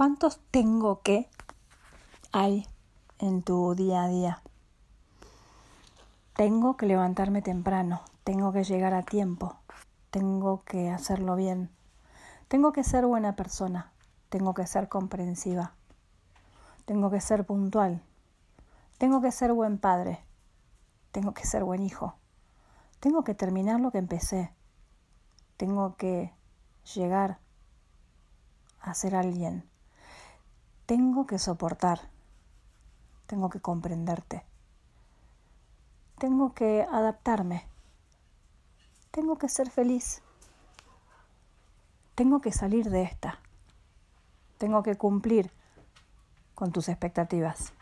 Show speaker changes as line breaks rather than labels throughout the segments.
¿Cuántos tengo que hay en tu día a día? Tengo que levantarme temprano, tengo que llegar a tiempo, tengo que hacerlo bien, tengo que ser buena persona, tengo que ser comprensiva, tengo que ser puntual, tengo que ser buen padre, tengo que ser buen hijo, tengo que terminar lo que empecé, tengo que llegar a ser alguien, tengo que soportar, tengo que comprenderte, tengo que adaptarme, tengo que ser feliz, tengo que salir de esta, tengo que cumplir con tus expectativas,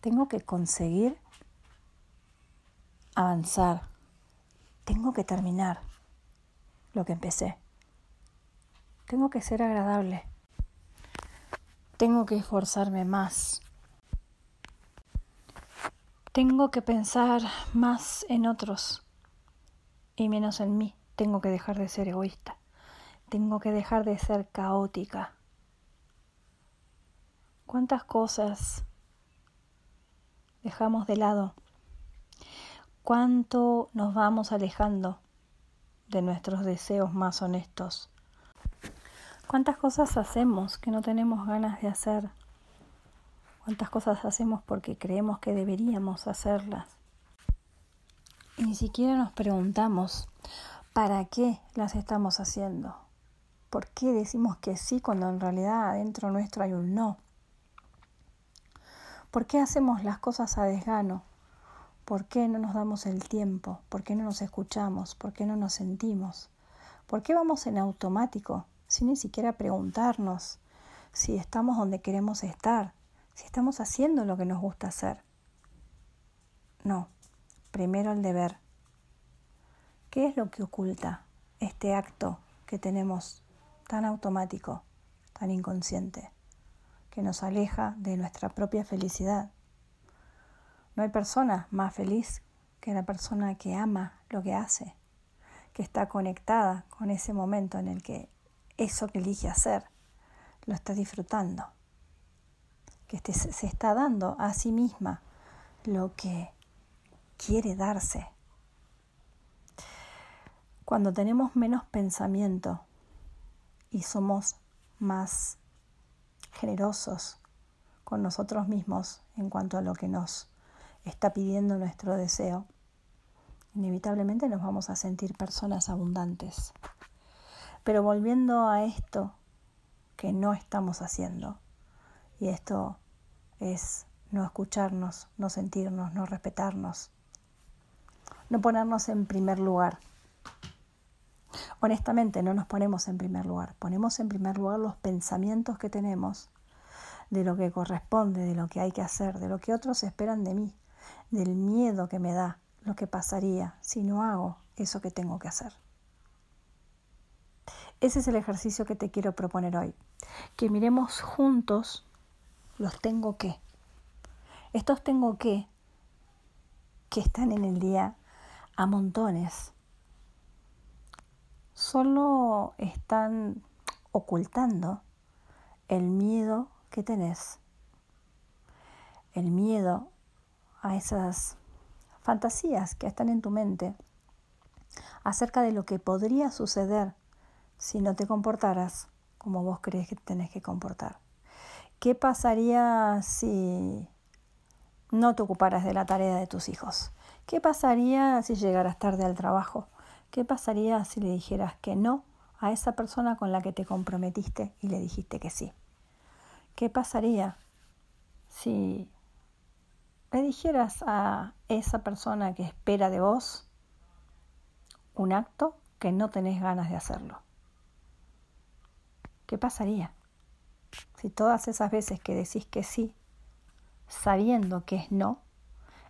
tengo que conseguir avanzar, tengo que terminar lo que empecé, tengo que ser agradable tengo que esforzarme más. Tengo que pensar más en otros y menos en mí. Tengo que dejar de ser egoísta. Tengo que dejar de ser caótica. ¿Cuántas cosas dejamos de lado? ¿Cuánto nos vamos alejando de nuestros deseos más honestos? ¿Cuántas cosas hacemos que no tenemos ganas de hacer? ¿Cuántas cosas hacemos porque creemos que deberíamos hacerlas? Y ni siquiera nos preguntamos para qué las estamos haciendo. ¿Por qué decimos que sí cuando en realidad adentro nuestro hay un no? ¿Por qué hacemos las cosas a desgano? ¿Por qué no nos damos el tiempo? ¿Por qué no nos escuchamos? ¿Por qué no nos sentimos? ¿Por qué vamos en automático sin ni siquiera preguntarnos si estamos donde queremos estar, si estamos haciendo lo que nos gusta hacer. No, primero el deber. ¿Qué es lo que oculta este acto que tenemos tan automático, tan inconsciente, que nos aleja de nuestra propia felicidad? No hay persona más feliz que la persona que ama lo que hace, que está conectada con ese momento en el que eso que elige hacer, lo está disfrutando, que se está dando a sí misma lo que quiere darse. Cuando tenemos menos pensamiento y somos más generosos con nosotros mismos en cuanto a lo que nos está pidiendo nuestro deseo, inevitablemente nos vamos a sentir personas abundantes. Pero volviendo a esto que no estamos haciendo, y esto es no escucharnos, no sentirnos, no respetarnos, no ponernos en primer lugar. Honestamente, no nos ponemos en primer lugar, ponemos en primer lugar los pensamientos que tenemos de lo que corresponde, de lo que hay que hacer, de lo que otros esperan de mí, del miedo que me da lo que pasaría si no hago eso que tengo que hacer. Ese es el ejercicio que te quiero proponer hoy. Que miremos juntos los tengo que. Estos tengo que que están en el día a montones. Solo están ocultando el miedo que tenés. El miedo a esas fantasías que están en tu mente acerca de lo que podría suceder si no te comportaras como vos crees que tenés que comportar? ¿Qué pasaría si no te ocuparas de la tarea de tus hijos? ¿Qué pasaría si llegaras tarde al trabajo? ¿Qué pasaría si le dijeras que no a esa persona con la que te comprometiste y le dijiste que sí? ¿Qué pasaría si le dijeras a esa persona que espera de vos un acto que no tenés ganas de hacerlo? ¿Qué pasaría si todas esas veces que decís que sí, sabiendo que es no,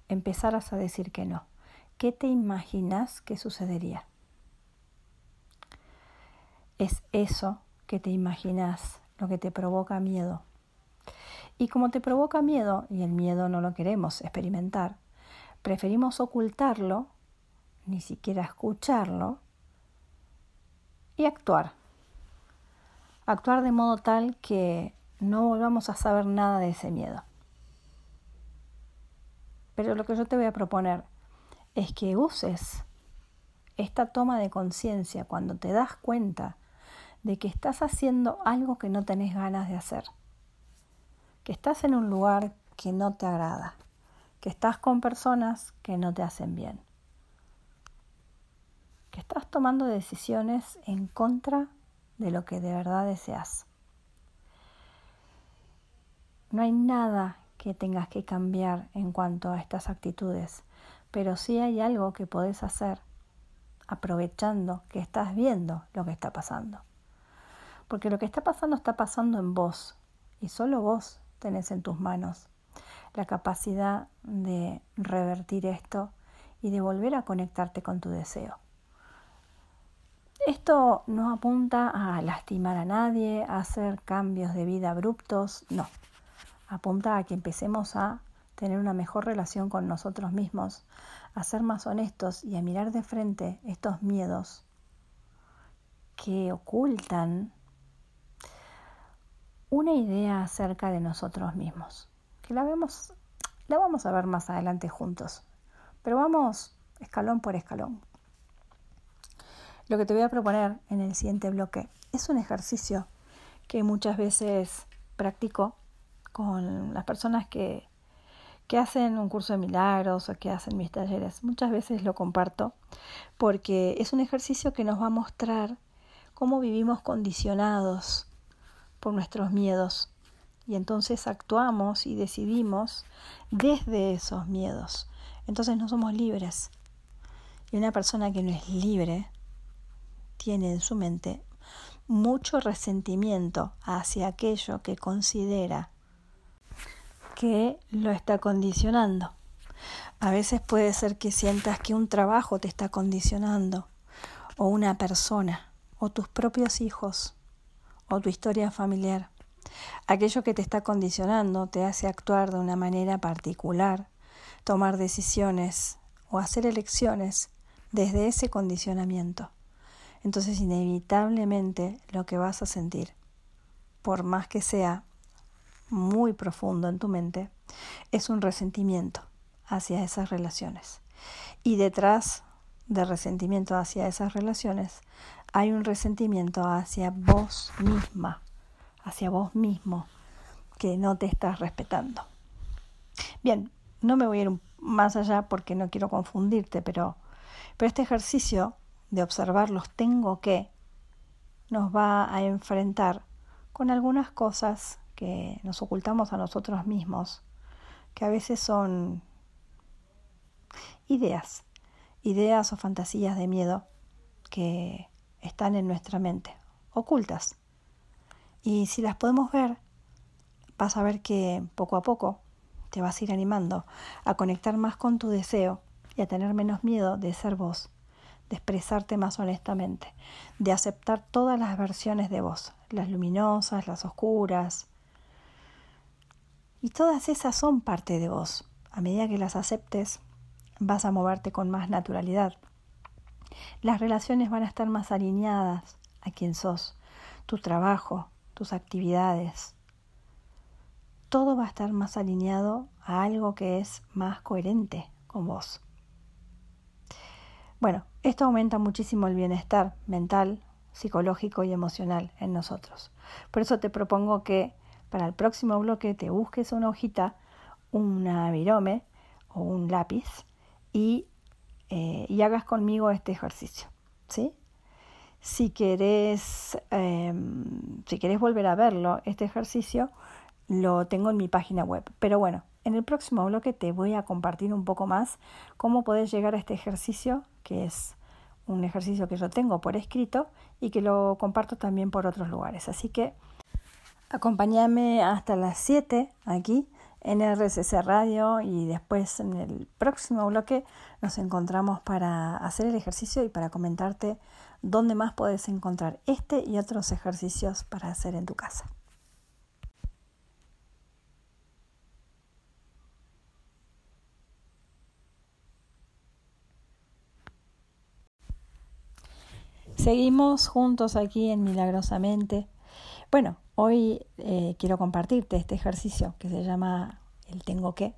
empezaras a decir que no? ¿Qué te imaginas que sucedería? Es eso que te imaginas lo que te provoca miedo. Y como te provoca miedo, y el miedo no lo queremos experimentar, preferimos ocultarlo, ni siquiera escucharlo, y actuar actuar de modo tal que no volvamos a saber nada de ese miedo. Pero lo que yo te voy a proponer es que uses esta toma de conciencia cuando te das cuenta de que estás haciendo algo que no tenés ganas de hacer, que estás en un lugar que no te agrada, que estás con personas que no te hacen bien, que estás tomando decisiones en contra de lo que de verdad deseas. No hay nada que tengas que cambiar en cuanto a estas actitudes, pero sí hay algo que podés hacer aprovechando que estás viendo lo que está pasando. Porque lo que está pasando está pasando en vos y solo vos tenés en tus manos la capacidad de revertir esto y de volver a conectarte con tu deseo. Esto no apunta a lastimar a nadie, a hacer cambios de vida abruptos, no. Apunta a que empecemos a tener una mejor relación con nosotros mismos, a ser más honestos y a mirar de frente estos miedos que ocultan una idea acerca de nosotros mismos, que la vemos, la vamos a ver más adelante juntos, pero vamos escalón por escalón. Lo que te voy a proponer en el siguiente bloque es un ejercicio que muchas veces practico con las personas que, que hacen un curso de milagros o que hacen mis talleres. Muchas veces lo comparto porque es un ejercicio que nos va a mostrar cómo vivimos condicionados por nuestros miedos. Y entonces actuamos y decidimos desde esos miedos. Entonces no somos libres. Y una persona que no es libre tiene en su mente mucho resentimiento hacia aquello que considera que lo está condicionando. A veces puede ser que sientas que un trabajo te está condicionando, o una persona, o tus propios hijos, o tu historia familiar. Aquello que te está condicionando te hace actuar de una manera particular, tomar decisiones o hacer elecciones desde ese condicionamiento. Entonces inevitablemente lo que vas a sentir, por más que sea muy profundo en tu mente, es un resentimiento hacia esas relaciones. Y detrás de resentimiento hacia esas relaciones hay un resentimiento hacia vos misma, hacia vos mismo, que no te estás respetando. Bien, no me voy a ir más allá porque no quiero confundirte, pero, pero este ejercicio de observar los tengo que nos va a enfrentar con algunas cosas que nos ocultamos a nosotros mismos, que a veces son ideas, ideas o fantasías de miedo que están en nuestra mente, ocultas. Y si las podemos ver, vas a ver que poco a poco te vas a ir animando a conectar más con tu deseo y a tener menos miedo de ser vos, de expresarte más honestamente, de aceptar todas las versiones de vos, las luminosas, las oscuras. Y todas esas son parte de vos. A medida que las aceptes, vas a moverte con más naturalidad las relaciones van a estar más alineadas a quien sos, tu trabajo, tus actividades. Todo va a estar más alineado a algo que es más coherente con vos. Bueno, esto aumenta muchísimo el bienestar mental, psicológico y emocional en nosotros. Por eso te propongo que para el próximo bloque te busques una hojita, una virome o un lápiz y eh, y hagas conmigo este ejercicio. ¿sí? Si querés, em, si querés volver a verlo, este ejercicio lo tengo en mi página web. Pero bueno, en el próximo bloque te voy a compartir un poco más cómo podés llegar a este ejercicio, que es un ejercicio que yo tengo por escrito y que lo comparto también por otros lugares. Así que acompáñame hasta las 7 aquí en RCC Radio y después en el próximo bloque nos encontramos para hacer el ejercicio y para comentarte dónde más puedes encontrar este y otros ejercicios para hacer en tu casa. Seguimos juntos aquí en Milagrosamente Bueno, hoy eh, quiero compartirte este ejercicio que se llama el tengo que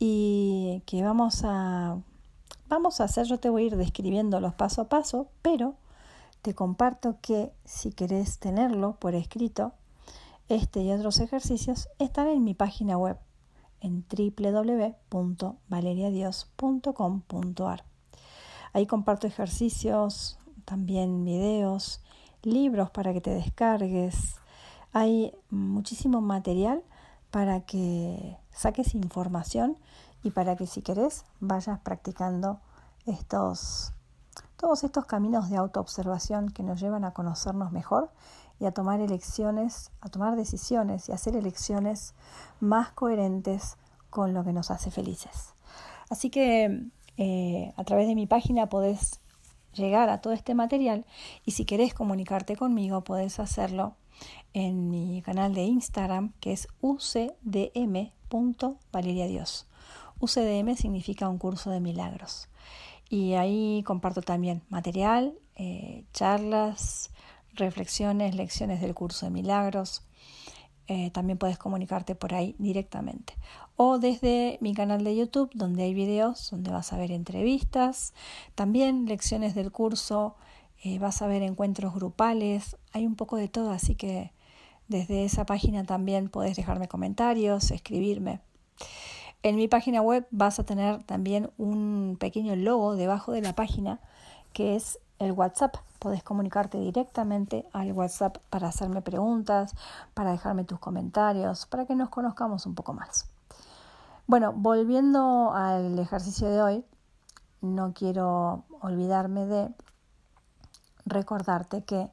y que vamos a vamos a hacer, yo te voy a ir describiendo los paso a paso, pero te comparto que si querés tenerlo por escrito, este y otros ejercicios están en mi página web en www.valeriadios.com.ar. Ahí comparto ejercicios, también videos, libros para que te descargues. Hay muchísimo material para que saques información y para que si querés vayas practicando estos todos estos caminos de autoobservación que nos llevan a conocernos mejor y a tomar elecciones, a tomar decisiones y hacer elecciones más coherentes con lo que nos hace felices. Así que eh, a través de mi página podés llegar a todo este material y si querés comunicarte conmigo podés hacerlo en mi canal de Instagram que es ucdm.valeriadios. UCDM significa un curso de milagros y ahí comparto también material, eh, charlas, reflexiones, lecciones del curso de milagros. Eh, también puedes comunicarte por ahí directamente. O desde mi canal de YouTube, donde hay videos, donde vas a ver entrevistas, también lecciones del curso, eh, vas a ver encuentros grupales, hay un poco de todo, así que desde esa página también puedes dejarme comentarios, escribirme. En mi página web vas a tener también un pequeño logo debajo de la página que es el WhatsApp. Puedes comunicarte directamente al WhatsApp para hacerme preguntas, para dejarme tus comentarios, para que nos conozcamos un poco más. Bueno, volviendo al ejercicio de hoy, no quiero olvidarme de recordarte que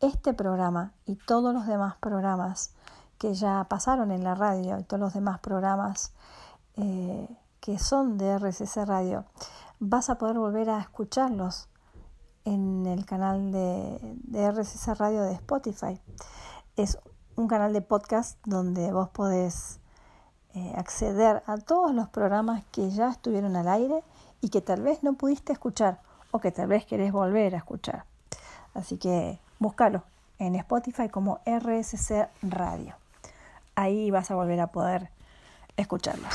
este programa y todos los demás programas que ya pasaron en la radio y todos los demás programas eh, que son de RCC Radio, vas a poder volver a escucharlos en el canal de, de Radio de Spotify. Es un canal de podcast donde vos podés eh, acceder a todos los programas que ya estuvieron al aire y que tal vez no pudiste escuchar o que tal vez querés volver a escuchar. Así que búscalo en Spotify como RSC Radio. Ahí vas a volver a poder escucharlos.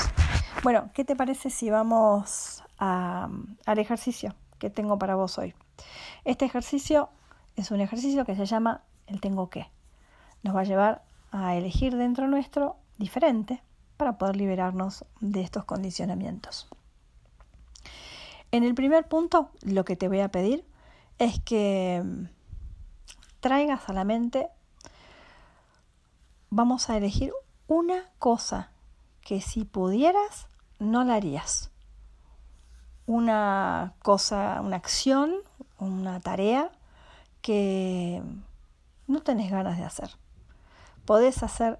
Bueno, ¿qué te parece si vamos al ejercicio que tengo para vos hoy? Este ejercicio es un ejercicio que se llama el tengo que. Nos va a llevar a elegir dentro nuestro diferente para poder liberarnos de estos condicionamientos. En el primer punto, lo que te voy a pedir es que traigas a la mente, vamos a elegir una cosa que si pudieras no la harías. Una cosa, una acción, una tarea que no tenés ganas de hacer. Podés hacer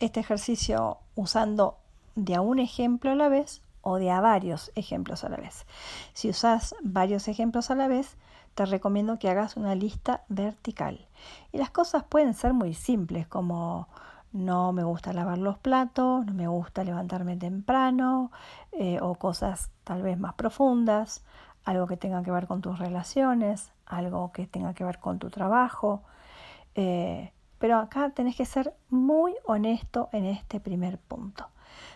este ejercicio usando de a un ejemplo a la vez o de a varios ejemplos a la vez. Si usas varios ejemplos a la vez, te recomiendo que hagas una lista vertical. Y las cosas pueden ser muy simples, como no me gusta lavar los platos, no me gusta levantarme temprano, eh, o cosas tal vez más profundas, algo que tenga que ver con tus relaciones, algo que tenga que ver con tu trabajo. Eh, pero acá tenés que ser muy honesto en este primer punto.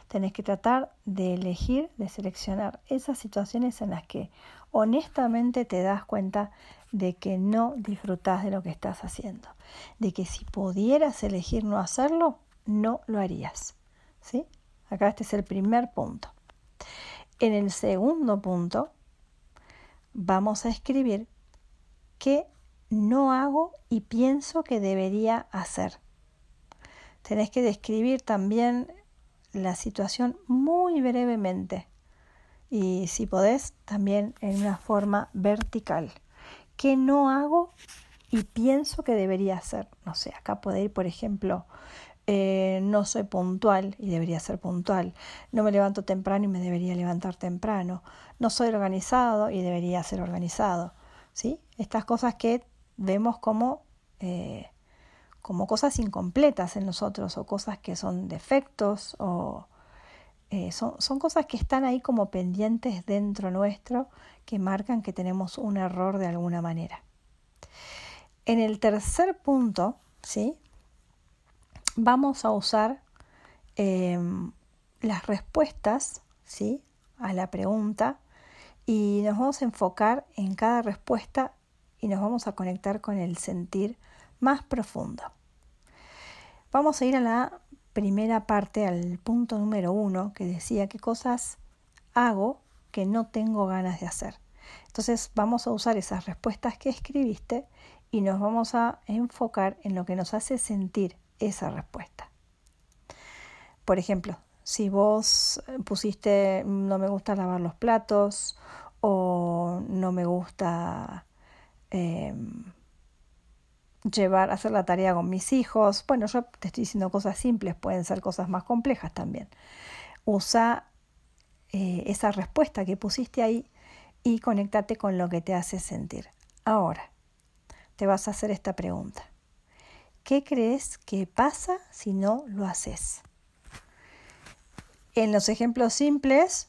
Tenés que tratar de elegir, de seleccionar esas situaciones en las que honestamente te das cuenta de que no disfrutas de lo que estás haciendo, de que si pudieras elegir no hacerlo, no lo harías. ¿Sí? Acá este es el primer punto. En el segundo punto, vamos a escribir qué no hago y pienso que debería hacer. Tenés que describir también la situación muy brevemente y si podés también en una forma vertical. ¿Qué no hago y pienso que debería hacer? No sé, acá puede ir, por ejemplo, eh, no soy puntual y debería ser puntual. No me levanto temprano y me debería levantar temprano. No soy organizado y debería ser organizado. ¿Sí? Estas cosas que vemos como, eh, como cosas incompletas en nosotros o cosas que son defectos o eh, son, son cosas que están ahí como pendientes dentro nuestro que marcan que tenemos un error de alguna manera. En el tercer punto, ¿sí? Vamos a usar em, las respuestas, ¿sí? A la pregunta y nos vamos a enfocar en cada respuesta y nos vamos a conectar con el sentir más profundo. Vamos a ir a la primera parte, al punto número uno, que decía qué cosas hago que no tengo ganas de hacer. Entonces vamos a usar esas respuestas que escribiste y nos vamos a enfocar en lo que nos hace sentir esa respuesta. Por ejemplo, si vos pusiste no me gusta lavar los platos o no me gusta em, llevar, hacer la tarea con mis hijos, bueno, yo te estoy diciendo cosas simples, pueden ser cosas más complejas también. Usa eh, esa respuesta que pusiste ahí y conéctate con lo que te hace sentir. Ahora, te vas a hacer esta pregunta. ¿Qué crees que pasa si no lo haces? En los ejemplos simples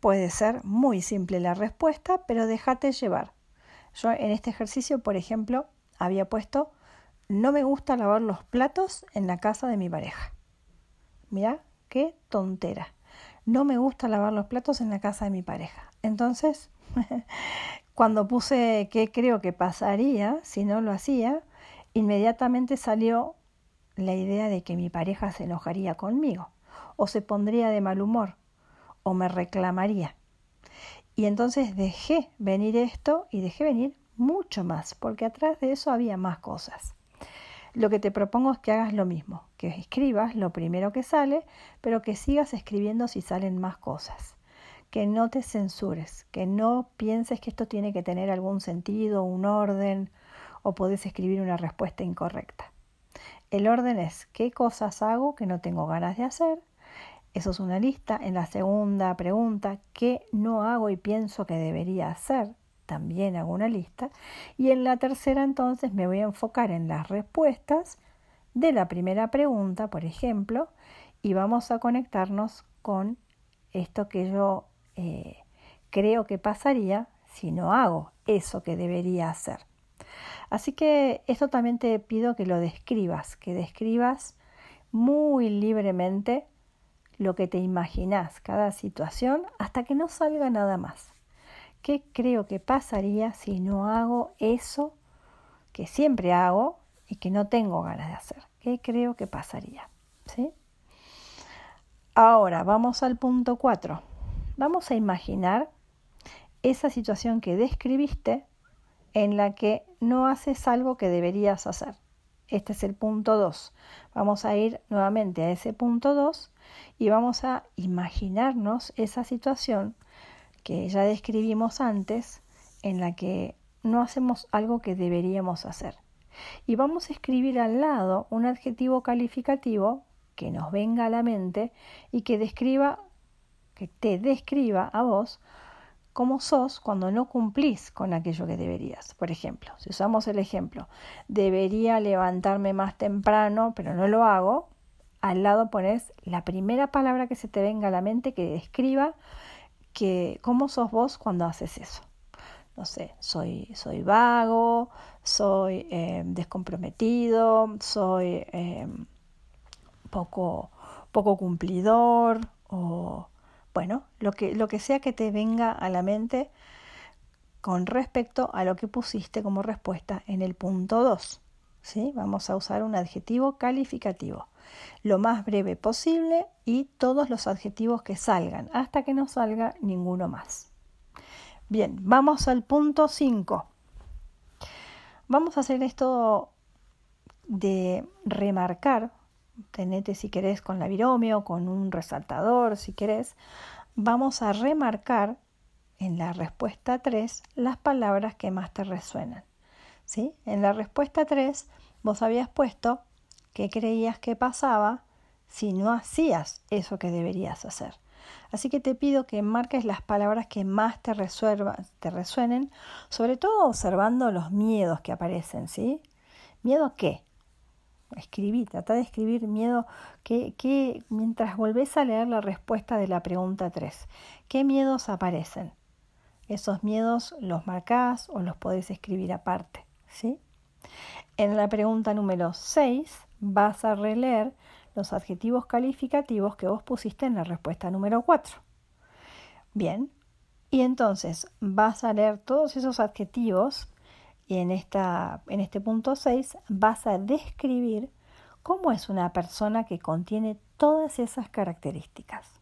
puede ser muy simple la respuesta, pero déjate llevar. Yo en este ejercicio, por ejemplo, había puesto no me gusta lavar los platos en la casa de mi pareja. Mira, qué tontera. No me gusta lavar los platos en la casa de mi pareja. Entonces, Cuando puse qué creo que pasaría si no lo hacía, inmediatamente salió la idea de que mi pareja se enojaría conmigo, o se pondría de mal humor, o me reclamaría. Y entonces dejé venir esto y dejé venir mucho más, porque atrás de eso había más cosas. Lo que te propongo es que hagas lo mismo, que escribas lo primero que sale, pero que sigas escribiendo si salen más cosas que no te censures, que no pienses que esto tiene que tener algún sentido, un orden, o puedes escribir una respuesta incorrecta. El orden es qué cosas hago que no tengo ganas de hacer. Eso es una lista. En la segunda pregunta, ¿qué no hago y pienso que debería hacer? También hago una lista. Y en la tercera entonces me voy a enfocar en las respuestas de la primera pregunta, por ejemplo, y vamos a conectarnos con esto que yo eh, creo que pasaría si no hago eso que debería hacer. Así que esto también te pido que lo describas, que describas muy libremente lo que te imaginas, cada situación, hasta que no salga nada más. ¿Qué creo que pasaría si no hago eso que siempre hago y que no tengo ganas de hacer? ¿Qué creo que pasaría? ¿Sí? Ahora vamos al punto 4. Vamos a imaginar esa situación que describiste en la que no haces algo que deberías hacer. Este es el punto 2. Vamos a ir nuevamente a ese punto 2 y vamos a imaginarnos esa situación que ya describimos antes en la que no hacemos algo que deberíamos hacer. Y vamos a escribir al lado un adjetivo calificativo que nos venga a la mente y que describa que te describa a vos cómo sos cuando no cumplís con aquello que deberías. Por ejemplo, si usamos el ejemplo, debería levantarme más temprano, pero no lo hago, al lado pones la primera palabra que se te venga a la mente que describa que cómo sos vos cuando haces eso. No sé, soy, soy vago, soy eh, descomprometido, soy eh, poco, poco cumplidor o bueno, lo que, lo que sea que te venga a la mente con respecto a lo que pusiste como respuesta en el punto 2. ¿sí? Vamos a usar un adjetivo calificativo. Lo más breve posible y todos los adjetivos que salgan, hasta que no salga ninguno más. Bien, vamos al punto 5. Vamos a hacer esto de remarcar tenete si querés con la con un resaltador, si querés, vamos a remarcar en la respuesta 3 las palabras que más te resuenan. ¿sí? En la respuesta 3 vos habías puesto qué creías que pasaba si no hacías eso que deberías hacer. Así que te pido que marques las palabras que más te, te resuenen, sobre todo observando los miedos que aparecen, ¿sí? ¿Miedo a qué? escribí, trata de escribir miedo, que, que, mientras volvés a leer la respuesta de la pregunta 3, ¿qué miedos aparecen? Esos miedos los marcás o los podés escribir aparte, ¿sí? En la pregunta número 6 vas a releer los adjetivos calificativos que vos pusiste en la respuesta número 4. Bien, y entonces vas a leer todos esos adjetivos y en, esta, en este punto 6 vas a describir cómo es una persona que contiene todas esas características.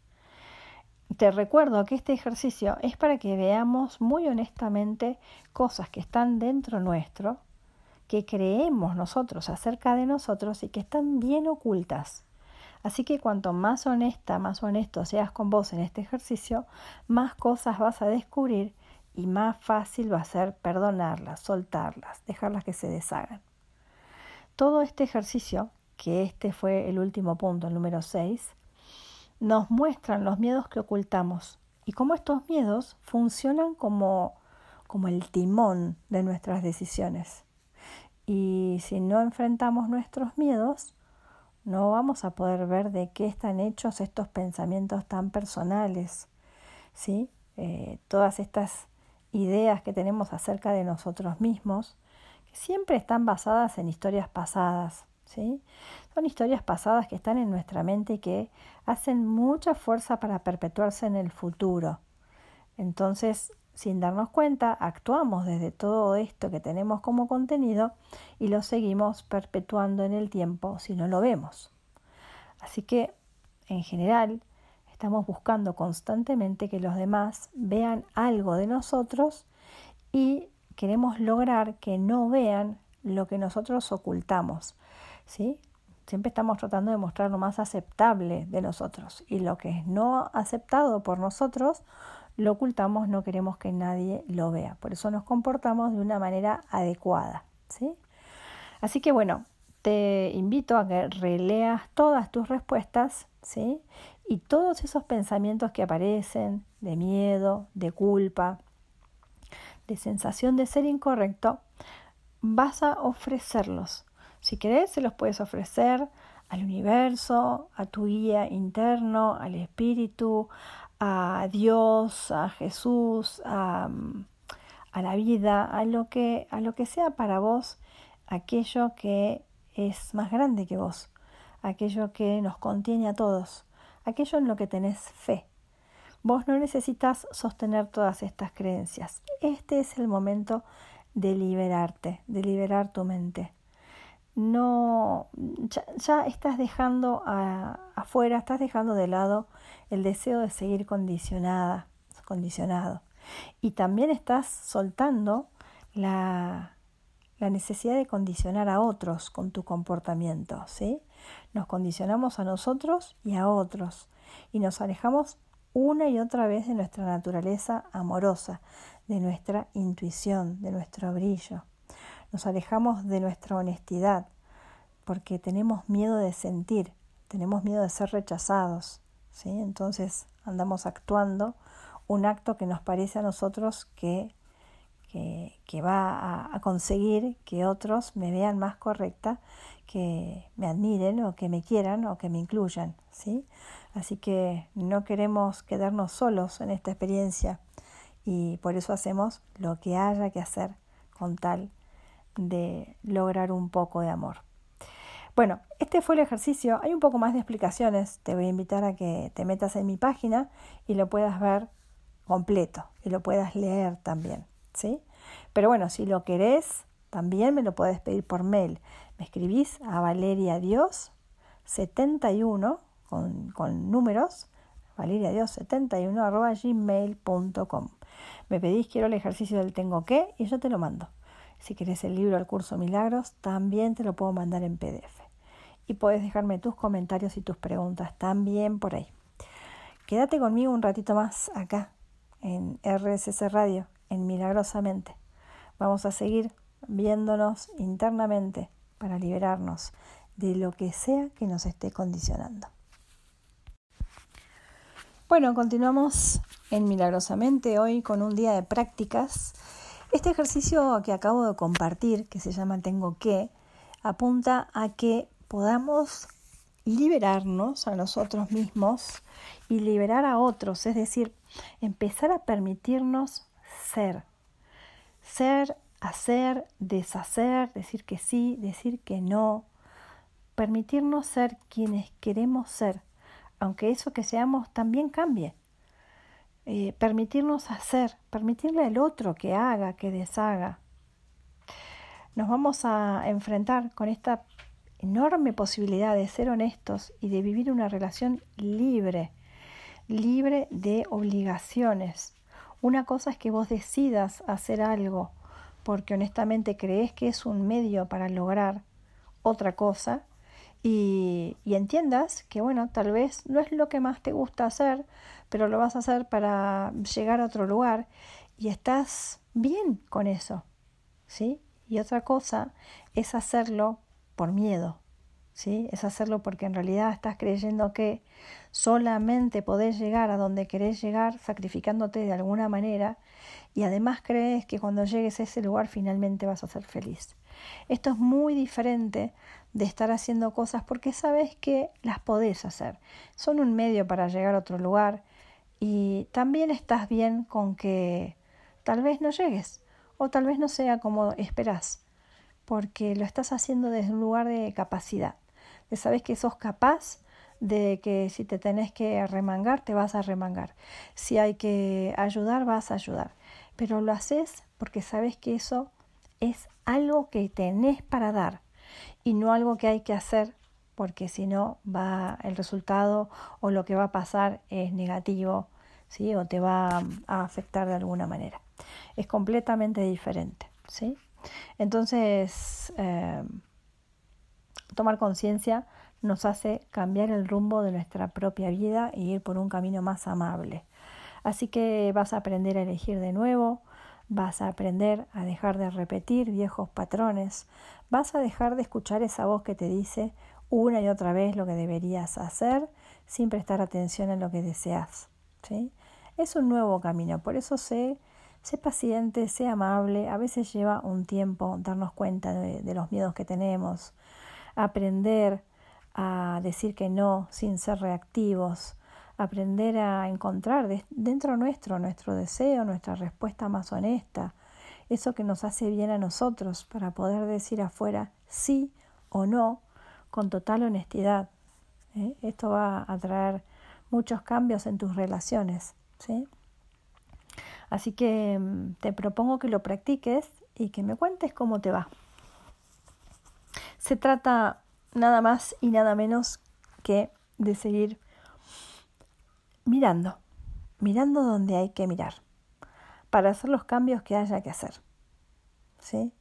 Te recuerdo que este ejercicio es para que veamos muy honestamente cosas que están dentro nuestro, que creemos nosotros acerca de nosotros y que están bien ocultas. Así que cuanto más honesta, más honesto seas con vos en este ejercicio, más cosas vas a descubrir y más fácil va a ser perdonarlas, soltarlas, dejarlas que se deshagan. Todo este ejercicio, que este fue el último punto, el número 6, nos muestran los miedos que ocultamos y cómo estos miedos funcionan como, como el timón de nuestras decisiones. Y si no enfrentamos nuestros miedos, no vamos a poder ver de qué están hechos estos pensamientos tan personales, ¿sí? Eh, todas estas ideas que tenemos acerca de nosotros mismos, que siempre están basadas en historias pasadas, ¿sí? Son historias pasadas que están en nuestra mente y que hacen mucha fuerza para perpetuarse en el futuro. Entonces, sin darnos cuenta, actuamos desde todo esto que tenemos como contenido y lo seguimos perpetuando en el tiempo si no lo vemos. Así que, en general, estamos buscando constantemente que los demás vean algo de nosotros y queremos lograr que no vean lo que nosotros ocultamos. ¿sí? Siempre estamos tratando de mostrar lo más aceptable de nosotros y lo que es no aceptado por nosotros lo ocultamos, no queremos que nadie lo vea. Por eso nos comportamos de una manera adecuada. ¿sí? Así que bueno, te invito a que releas todas tus respuestas ¿sí? y todos esos pensamientos que aparecen de miedo, de culpa, de sensación de ser incorrecto, vas a ofrecerlos. Si querés, se los puedes ofrecer al universo, a tu guía interno, al espíritu, a Dios, a Jesús, a, a, la vida, a lo, que, a lo que sea para vos aquello que es más grande que vos, aquello que nos contiene a todos, aquello en lo que tenés fe. Vos no necesitas sostener todas estas creencias. Este es el momento de liberarte, de liberar tu mente no ya, estás dejando afuera, estás dejando de lado el deseo de seguir condicionada, condicionado. Y también estás soltando la, la necesidad de condicionar a otros con tu comportamiento, ¿sí? Nos condicionamos a nosotros y a otros y nos alejamos una y otra vez de nuestra naturaleza amorosa, de nuestra intuición, de nuestro brillo nos alejamos de nuestra honestidad, porque tenemos miedo de sentir, tenemos miedo de ser rechazados, ¿sí? Entonces andamos actuando un acto que nos parece a nosotros que, que, va a, a, conseguir que otros me vean más correcta, que me admiren o que me quieran o que me incluyan, ¿sí? Así que no queremos quedarnos solos en esta experiencia y por eso hacemos lo que haya que hacer con tal de lograr un poco de amor. Bueno, este fue el ejercicio. Hay un poco más de explicaciones. Te voy a invitar a que te metas en mi página y lo puedas ver completo y lo puedas leer también, ¿sí? Pero bueno, si lo querés, también me lo puedes pedir por mail. Me escribís a valeriadios71 con, con números, valeriadios71 arroba gmail.com. Me pedís quiero el ejercicio del tengo que y yo te lo mando. Si querés el libro El curso Milagros, también te lo puedo mandar en PDF. Y puedes dejarme tus comentarios y tus preguntas también por ahí. Quédate conmigo un ratito más acá en RSS Radio, en Milagrosamente. Vamos a seguir viéndonos internamente para liberarnos de lo que sea que nos esté condicionando. Bueno, continuamos en Milagrosamente hoy con un día de prácticas este ejercicio que acabo de compartir, que se llama Tengo que, apunta a que podamos liberarnos a nosotros mismos y liberar a otros, es decir, empezar a permitirnos ser, ser hacer, deshacer, decir que sí, decir que no, permitirnos ser quienes queremos ser, aunque eso que seamos también cambie. Eh, permitirnos hacer, permitirle al otro que haga, que deshaga. Nos vamos a enfrentar con esta enorme posibilidad de ser honestos y de vivir una relación libre, libre de obligaciones. Una cosa es que vos decidas hacer algo porque honestamente crees que es un medio para lograr otra cosa y, y, entiendas que bueno, tal vez no es lo que más te gusta hacer, pero lo vas a hacer para llegar a otro lugar y estás bien con eso, ¿sí? Y otra cosa es hacerlo por miedo, ¿sí? Es hacerlo porque en realidad estás creyendo que solamente podés llegar a donde querés llegar sacrificándote de alguna manera y además crees que cuando llegues a ese lugar finalmente vas a ser feliz. Esto es muy diferente de estar haciendo cosas porque sabes que las podés hacer. Son un medio para llegar a otro lugar y también estás bien con que tal vez no llegues o tal vez no sea como esperás porque lo estás haciendo desde un lugar de capacidad, de sabes que sos capaz de que si te tenés que remangar, te vas a remangar. Si hay que ayudar, vas a ayudar. Pero lo haces porque sabes que eso es algo que tenés para dar y no algo que hay que hacer porque si no va el resultado o lo que va a pasar es negativo, ¿sí? o te va a afectar de alguna manera. Es completamente diferente, ¿sí? Entonces, eh, tomar conciencia nos hace cambiar el rumbo de nuestra propia vida y ir por un camino más amable. Así que vas a aprender a elegir de nuevo, vas a aprender a dejar de repetir viejos patrones, vas a dejar de escuchar esa voz que te dice una y otra vez lo que deberías hacer sin prestar atención en lo que deseas. ¿sí? Es un nuevo camino, por eso sé Sé paciente, sé amable, a veces lleva un tiempo darnos cuenta de, los miedos que tenemos, aprender a decir que no sin ser reactivos, aprender a encontrar dentro nuestro nuestro deseo, nuestra respuesta más honesta, eso que nos hace bien a nosotros para poder decir afuera sí o no con total honestidad. ¿eh? Esto va a traer muchos cambios en tus relaciones. ¿sí? Así que mm, te propongo que lo practiques y que me cuentes cómo te va. Se trata nada más y nada menos que de seguir mirando, mirando donde hay que mirar, para hacer los cambios que haya que hacer. ¿Sí?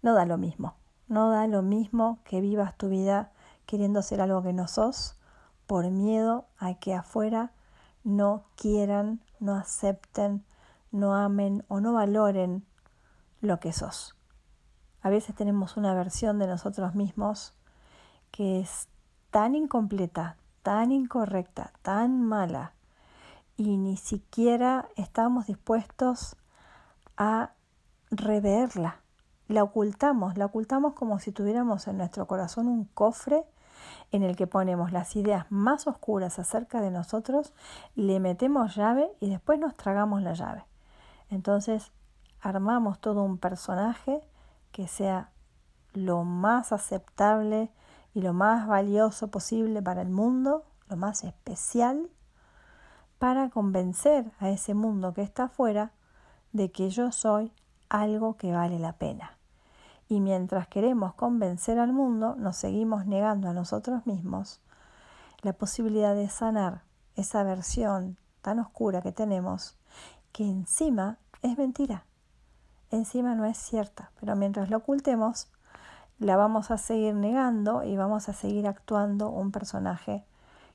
No da lo mismo, no da lo mismo que vivas tu vida queriendo ser algo que no sos por miedo a que afuera no quieran, no acepten, no amen o no valoren lo que sos. A veces tenemos una versión de nosotros mismos que es tan incompleta, tan incorrecta, tan mala, y ni siquiera estamos dispuestos a reverla. La ocultamos, la ocultamos como si tuviéramos en nuestro corazón un cofre en el que ponemos las ideas más oscuras acerca de nosotros, le metemos llave y después nos tragamos la llave. Entonces armamos todo un personaje que sea lo más aceptable y lo más valioso posible para el mundo, lo más especial, para convencer a ese mundo que está afuera de que yo soy algo que vale la pena. Y mientras queremos convencer al mundo, nos seguimos negando a nosotros mismos la posibilidad de sanar esa versión tan oscura que tenemos que encima es mentira, encima no es cierta, pero mientras lo ocultemos, la vamos a seguir negando y vamos a seguir actuando un personaje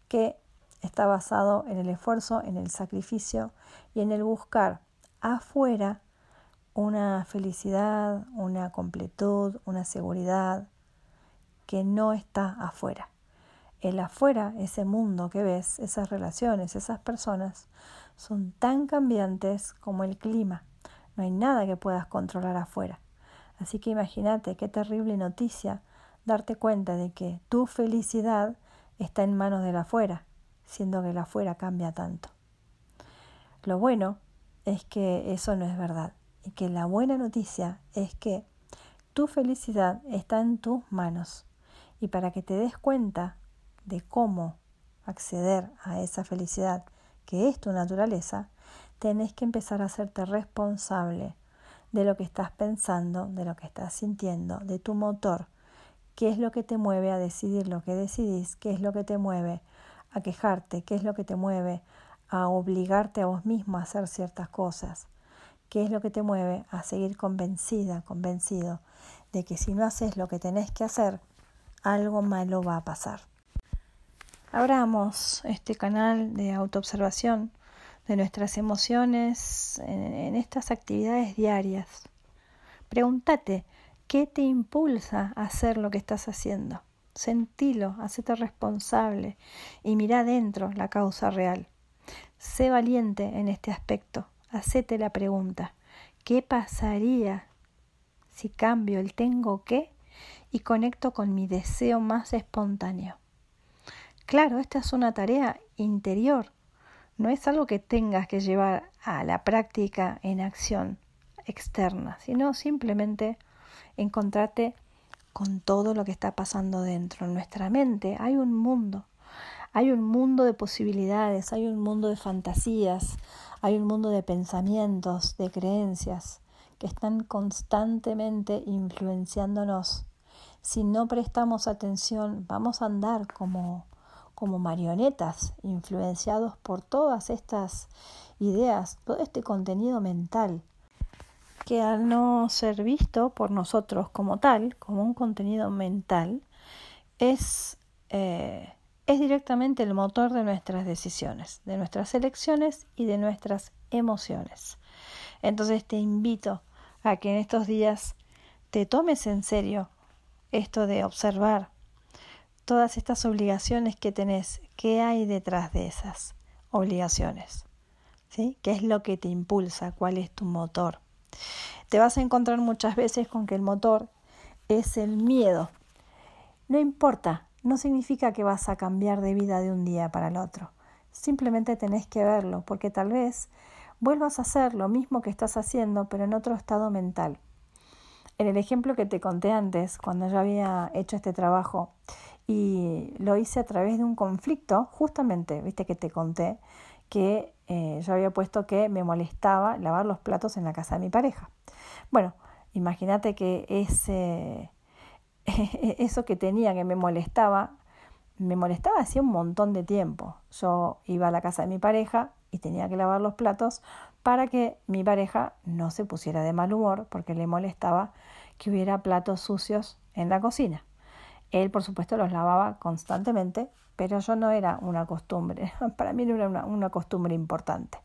que está basado en el esfuerzo, en el sacrificio y en el buscar afuera una felicidad, una completud, una seguridad que no está afuera. El afuera, ese mundo que ves, esas relaciones, esas personas, son tan cambiantes como el clima. No hay nada que puedas controlar afuera. Así que imagínate qué terrible noticia darte cuenta de que tu felicidad está en manos del afuera, siendo que el afuera cambia tanto. Lo bueno es que eso no es verdad y que la buena noticia es que tu felicidad está en tus manos. Y para que te des cuenta de cómo acceder a esa felicidad que es tu naturaleza, tenés que empezar a hacerte responsable de lo que estás pensando, de lo que estás sintiendo, de tu motor, qué es lo que te mueve a decidir lo que decidís, qué es lo que te mueve a quejarte, qué es lo que te mueve a obligarte a vos mismo a hacer ciertas cosas, qué es lo que te mueve a seguir convencida, convencido de que si no haces lo que tenés que hacer, algo malo va a pasar. Abramos este canal de autoobservación de nuestras emociones en, estas actividades diarias. Pregúntate, ¿qué te impulsa a hacer lo que estás haciendo? Sentilo, hacete responsable y mira adentro la causa real. Sé valiente en este aspecto. Hacete la pregunta, ¿qué pasaría si cambio el tengo que y conecto con mi deseo más espontáneo? Claro, esta es una tarea interior, no es algo que tengas que llevar a la práctica en acción externa, sino simplemente encontrarte con todo lo que está pasando dentro. En nuestra mente hay un mundo, hay un mundo de posibilidades, hay un mundo de fantasías, hay un mundo de pensamientos, de creencias que están constantemente influenciándonos. Si no prestamos atención, vamos a andar como como marionetas, influenciados por todas estas ideas, todo este contenido mental, que al no ser visto por nosotros como tal, como un contenido mental, es, eh, es directamente el motor de nuestras decisiones, de nuestras elecciones y de nuestras emociones. Entonces te invito a que en estos días te tomes en serio esto de observar todas estas obligaciones que tenés, ¿qué hay detrás de esas obligaciones? ¿Sí? ¿Qué es lo que te impulsa? ¿Cuál es tu motor? Te vas a encontrar muchas veces con que el motor es el miedo. No importa, no significa que vas a cambiar de vida de un día para el otro. Simplemente tenés que verlo, porque tal vez vuelvas a hacer lo mismo que estás haciendo, pero en otro estado mental. En el ejemplo que te conté antes, cuando yo había hecho este trabajo y lo hice a través de un conflicto, justamente, viste que te conté que eh, yo había puesto que me molestaba lavar los platos en la casa de mi pareja. Bueno, imagínate que ese, eso que tenía que me molestaba, me molestaba hacía un montón de tiempo. Yo iba a la casa de mi pareja y tenía que lavar los platos para que mi pareja no se pusiera de mal humor porque le molestaba que hubiera platos sucios en la cocina. Él, por supuesto, los lavaba constantemente, pero yo no era una costumbre. Para mí no era una, costumbre importante.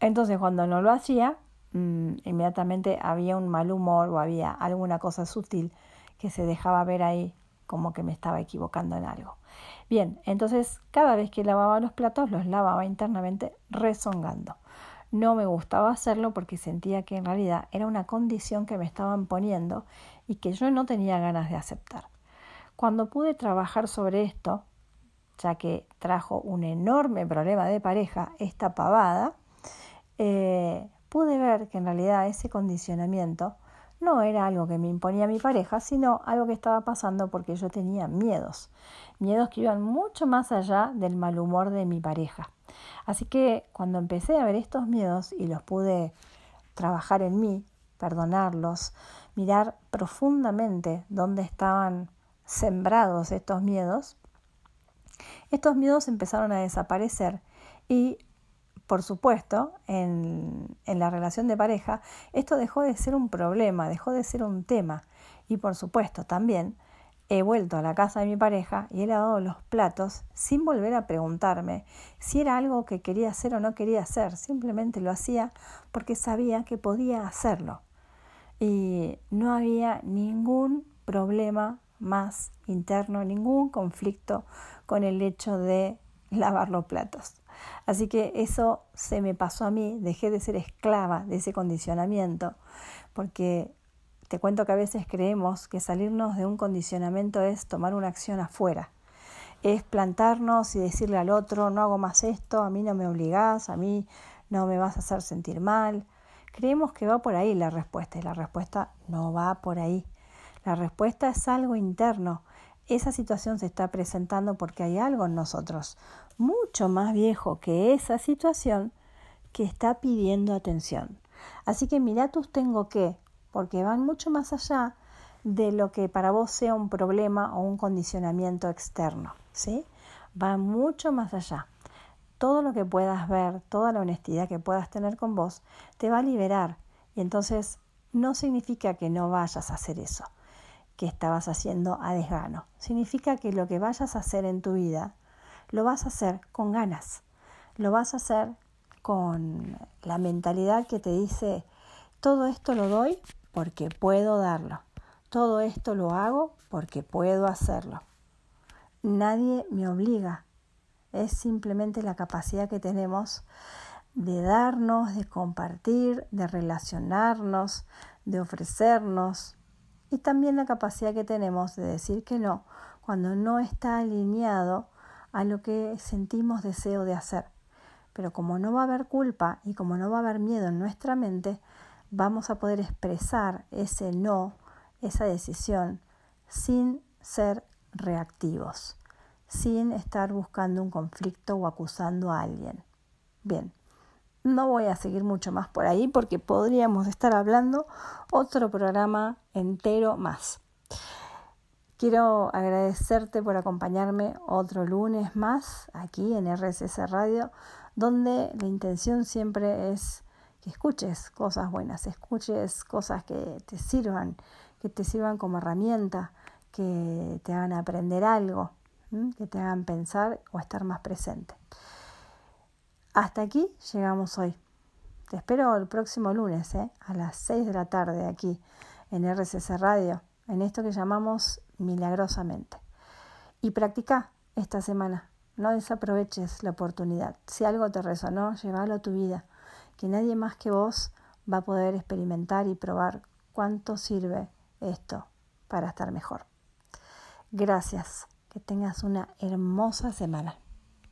Entonces, cuando no lo hacía, mm, inmediatamente había un mal humor o había alguna cosa sutil que se dejaba ver ahí como que me estaba equivocando en algo. Bien, entonces cada vez que lavaba los platos los lavaba internamente rezongando. No me gustaba hacerlo porque sentía que en realidad era una condición que me estaban poniendo y que yo no tenía ganas de aceptar. Cuando pude trabajar sobre esto, ya que trajo un enorme problema de pareja esta pavada, eh, pude ver que en realidad ese condicionamiento no era algo que me imponía mi pareja, sino algo que estaba pasando porque yo tenía miedos, miedos que iban mucho más allá del mal humor de mi pareja. Así que cuando empecé a ver estos miedos y los pude trabajar en mí, perdonarlos, mirar profundamente dónde estaban sembrados estos miedos, estos miedos empezaron a desaparecer y, por supuesto, en, en, la relación de pareja, esto dejó de ser un problema, dejó de ser un tema. Y, por supuesto, también he vuelto a la casa de mi pareja y he lavado los platos sin volver a preguntarme si era algo que quería hacer o no quería hacer. Simplemente lo hacía porque sabía que podía hacerlo. Y no había ningún problema más interno, ningún conflicto con el hecho de lavar los platos. Así que eso se me pasó a mí, dejé de ser esclava de ese condicionamiento, porque te cuento que a veces creemos que salirnos de un condicionamiento es tomar una acción afuera, es plantarnos y decirle al otro, no hago más esto, a mí no me obligás, a mí no me vas a hacer sentir mal. Creemos que va por ahí la respuesta y la respuesta no va por ahí. La respuesta es algo interno. Esa situación se está presentando porque hay algo en nosotros mucho más viejo que esa situación que está pidiendo atención. Así que mira tus tengo que, porque van mucho más allá de lo que para vos sea un problema o un condicionamiento externo, ¿sí? Va mucho más allá todo lo que puedas ver, toda la honestidad que puedas tener con vos, te va a liberar. Y entonces no significa que no vayas a hacer eso que estabas haciendo a desgano. Significa que lo que vayas a hacer en tu vida, lo vas a hacer con ganas. Lo vas a hacer con la mentalidad que te dice, todo esto lo doy porque puedo darlo. Todo esto lo hago porque puedo hacerlo. Nadie me obliga es simplemente la capacidad que tenemos de darnos, de compartir, de relacionarnos, de ofrecernos y también la capacidad que tenemos de decir que no cuando no está alineado a lo que sentimos deseo de hacer. Pero como no va a haber culpa y como no va a haber miedo en nuestra mente, vamos a poder expresar ese no, esa decisión, sin ser reactivos sin estar buscando un conflicto o acusando a alguien. Bien, no voy a seguir mucho más por ahí porque podríamos estar hablando otro programa entero más. Quiero agradecerte por acompañarme otro lunes más aquí en RSS Radio, donde la intención siempre es que escuches cosas buenas, escuches cosas que te sirvan, que te sirvan como herramienta, que te hagan aprender algo que te hagan pensar o estar más presente. Hasta aquí llegamos hoy. Te espero el próximo lunes ¿eh? a las 6 de la tarde aquí en RCC Radio, en esto que llamamos milagrosamente. Y practica esta semana. No desaproveches la oportunidad. Si algo te resonó, llévalo a tu vida. Que nadie más que vos va a poder experimentar y probar cuánto sirve esto para estar mejor. Gracias. Que tengas una hermosa semana.